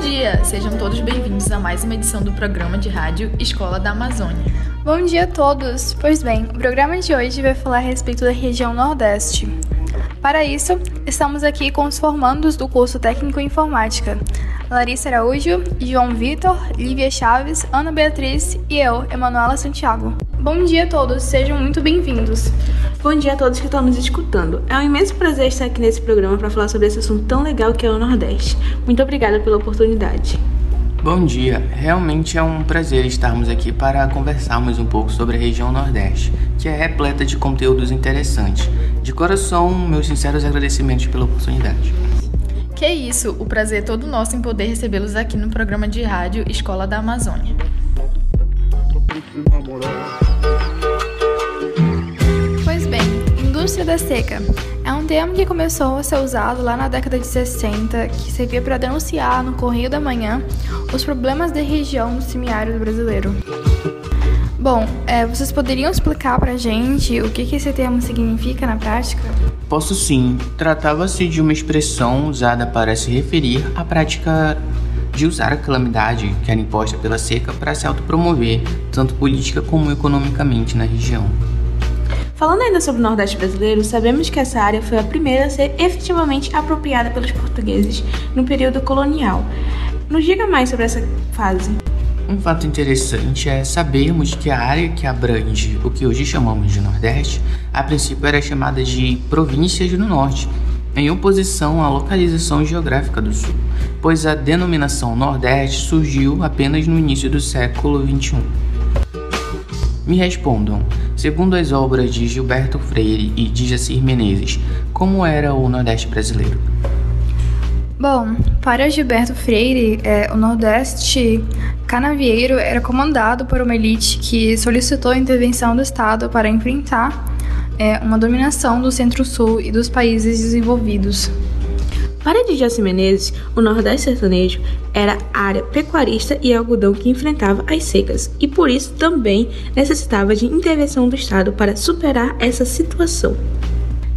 dia! Sejam todos bem-vindos a mais uma edição do programa de rádio Escola da Amazônia. Bom dia a todos! Pois bem, o programa de hoje vai falar a respeito da região Nordeste. Para isso, estamos aqui com os formandos do curso Técnico em Informática, Larissa Araújo, João Vitor, Lívia Chaves, Ana Beatriz e eu, Emanuela Santiago. Bom dia a todos, sejam muito bem-vindos. Bom dia a todos que estão nos escutando. É um imenso prazer estar aqui nesse programa para falar sobre esse assunto tão legal que é o Nordeste. Muito obrigada pela oportunidade. Bom dia, realmente é um prazer estarmos aqui para conversarmos um pouco sobre a região Nordeste, que é repleta de conteúdos interessantes. De coração, meus sinceros agradecimentos pela oportunidade. Que isso, o prazer é todo nosso em poder recebê-los aqui no programa de rádio Escola da Amazônia. Pois da seca é um termo que começou a ser usado lá na década de 60, que servia para denunciar no Correio da Manhã os problemas da região do semiárido brasileiro. Bom, é, vocês poderiam explicar para a gente o que, que esse termo significa na prática? Posso sim. Tratava-se de uma expressão usada para se referir à prática de usar a calamidade que era imposta pela seca para se autopromover, tanto política como economicamente na região. Falando ainda sobre o Nordeste brasileiro, sabemos que essa área foi a primeira a ser efetivamente apropriada pelos portugueses no período colonial. Nos diga mais sobre essa fase. Um fato interessante é sabermos que a área que abrange o que hoje chamamos de Nordeste, a princípio era chamada de Províncias do Norte, em oposição à localização geográfica do Sul, pois a denominação Nordeste surgiu apenas no início do século XXI. Me respondam, segundo as obras de Gilberto Freire e de Menezes, como era o Nordeste brasileiro? Bom, para Gilberto Freire, é, o Nordeste canavieiro era comandado por uma elite que solicitou a intervenção do Estado para enfrentar é, uma dominação do Centro-Sul e dos países desenvolvidos. Para Djaci Menezes, o Nordeste sertanejo era área pecuarista e algodão que enfrentava as secas, e por isso também necessitava de intervenção do Estado para superar essa situação.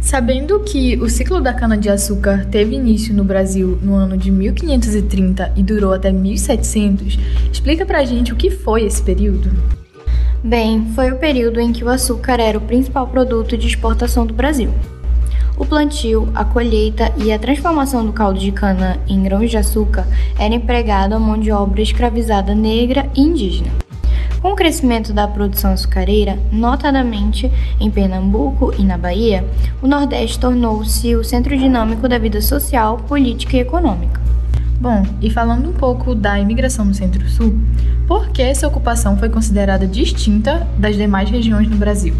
Sabendo que o ciclo da cana-de-açúcar teve início no Brasil no ano de 1530 e durou até 1700, explica pra gente o que foi esse período. Bem, foi o período em que o açúcar era o principal produto de exportação do Brasil. O plantio, a colheita e a transformação do caldo de cana em grãos de açúcar era empregado a mão de obra escravizada negra e indígena. Com o crescimento da produção açucareira, notadamente em Pernambuco e na Bahia, o Nordeste tornou-se o centro dinâmico da vida social, política e econômica. Bom, e falando um pouco da imigração no Centro-Sul, por que essa ocupação foi considerada distinta das demais regiões no Brasil?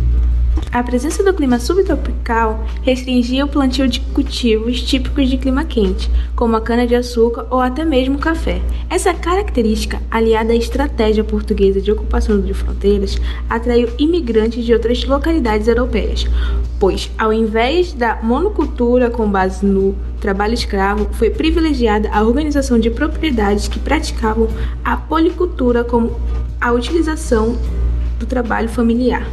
A presença do clima subtropical restringia o plantio de cultivos típicos de clima quente, como a cana-de-açúcar ou até mesmo o café. Essa característica, aliada à estratégia portuguesa de ocupação de fronteiras, atraiu imigrantes de outras localidades europeias, pois, ao invés da monocultura com base no trabalho escravo, foi privilegiada a organização de propriedades que praticavam a policultura como a utilização do trabalho familiar.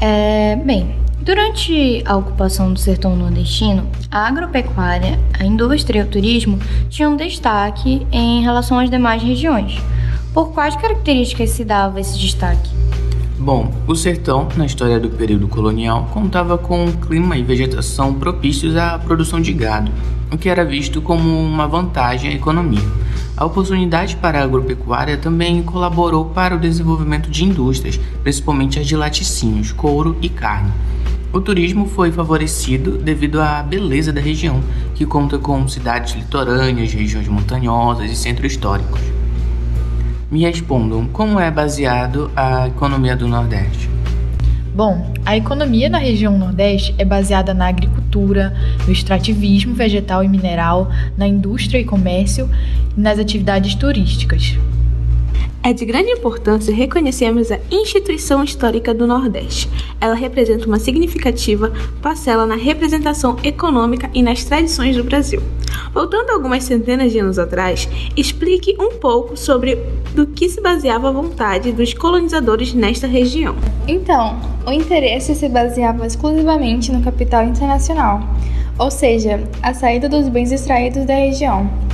É, bem, durante a ocupação do sertão nordestino, a agropecuária, a indústria e o turismo tinham destaque em relação às demais regiões. Por quais características se dava esse destaque? Bom, o sertão, na história do período colonial, contava com um clima e vegetação propícios à produção de gado, o que era visto como uma vantagem à economia. A oportunidade para a agropecuária também colaborou para o desenvolvimento de indústrias, principalmente as de laticínios, couro e carne. O turismo foi favorecido devido à beleza da região, que conta com cidades litorâneas, regiões montanhosas e centros históricos. Me respondam, como é baseado a economia do Nordeste? Bom, a economia da região Nordeste é baseada na agricultura, no extrativismo vegetal e mineral, na indústria e comércio e nas atividades turísticas. É de grande importância reconhecermos a instituição histórica do Nordeste. Ela representa uma significativa parcela na representação econômica e nas tradições do Brasil. Voltando algumas centenas de anos atrás, explique um pouco sobre do que se baseava a vontade dos colonizadores nesta região. Então, o interesse se baseava exclusivamente no capital internacional, ou seja, a saída dos bens extraídos da região.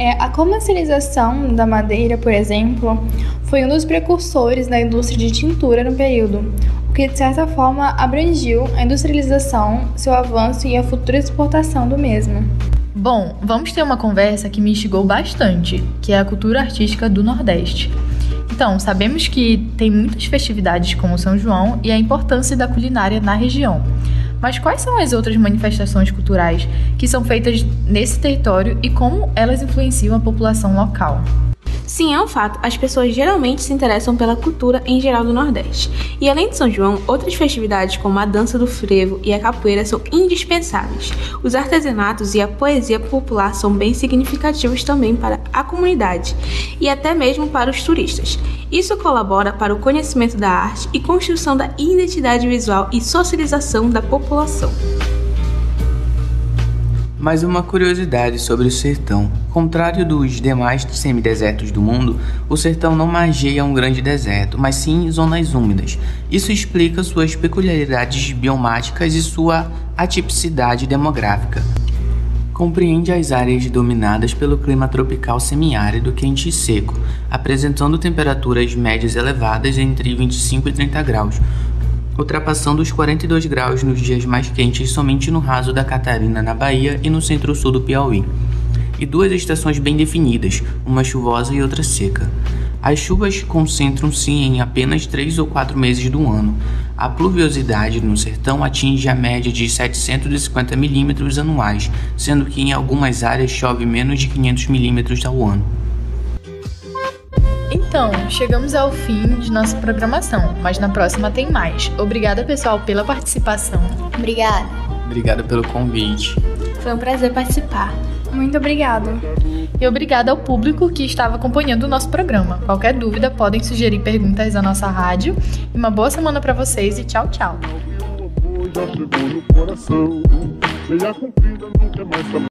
É, a comercialização da madeira, por exemplo, foi um dos precursores da indústria de tintura no período, o que de certa forma abrangiu a industrialização, seu avanço e a futura exportação do mesmo. Bom, vamos ter uma conversa que me instigou bastante, que é a cultura artística do Nordeste. Então, sabemos que tem muitas festividades como São João e a importância da culinária na região. Mas quais são as outras manifestações culturais que são feitas nesse território e como elas influenciam a população local? Sim, é um fato. As pessoas geralmente se interessam pela cultura em geral do Nordeste. E além de São João, outras festividades como a dança do frevo e a capoeira são indispensáveis. Os artesanatos e a poesia popular são bem significativos também para a comunidade e até mesmo para os turistas. Isso colabora para o conhecimento da arte e construção da identidade visual e socialização da população. Mais uma curiosidade sobre o sertão. Contrário dos demais semidesertos do mundo, o sertão não margeia um grande deserto, mas sim zonas úmidas. Isso explica suas peculiaridades biomáticas e sua atipicidade demográfica. Compreende as áreas dominadas pelo clima tropical semiárido quente e seco, apresentando temperaturas médias elevadas entre 25 e 30 graus, ultrapassando os 42 graus nos dias mais quentes somente no raso da Catarina, na Bahia, e no centro-sul do Piauí. E duas estações bem definidas, uma chuvosa e outra seca. As chuvas concentram-se em apenas três ou quatro meses do ano. A pluviosidade no sertão atinge a média de 750 milímetros anuais, sendo que em algumas áreas chove menos de 500 milímetros ao ano. Então, chegamos ao fim de nossa programação, mas na próxima tem mais. Obrigada, pessoal, pela participação. Obrigada. Obrigado pelo convite. Foi um prazer participar. Muito obrigado. E obrigada ao público que estava acompanhando o nosso programa. Qualquer dúvida, podem sugerir perguntas à nossa rádio. E uma boa semana para vocês e tchau, tchau.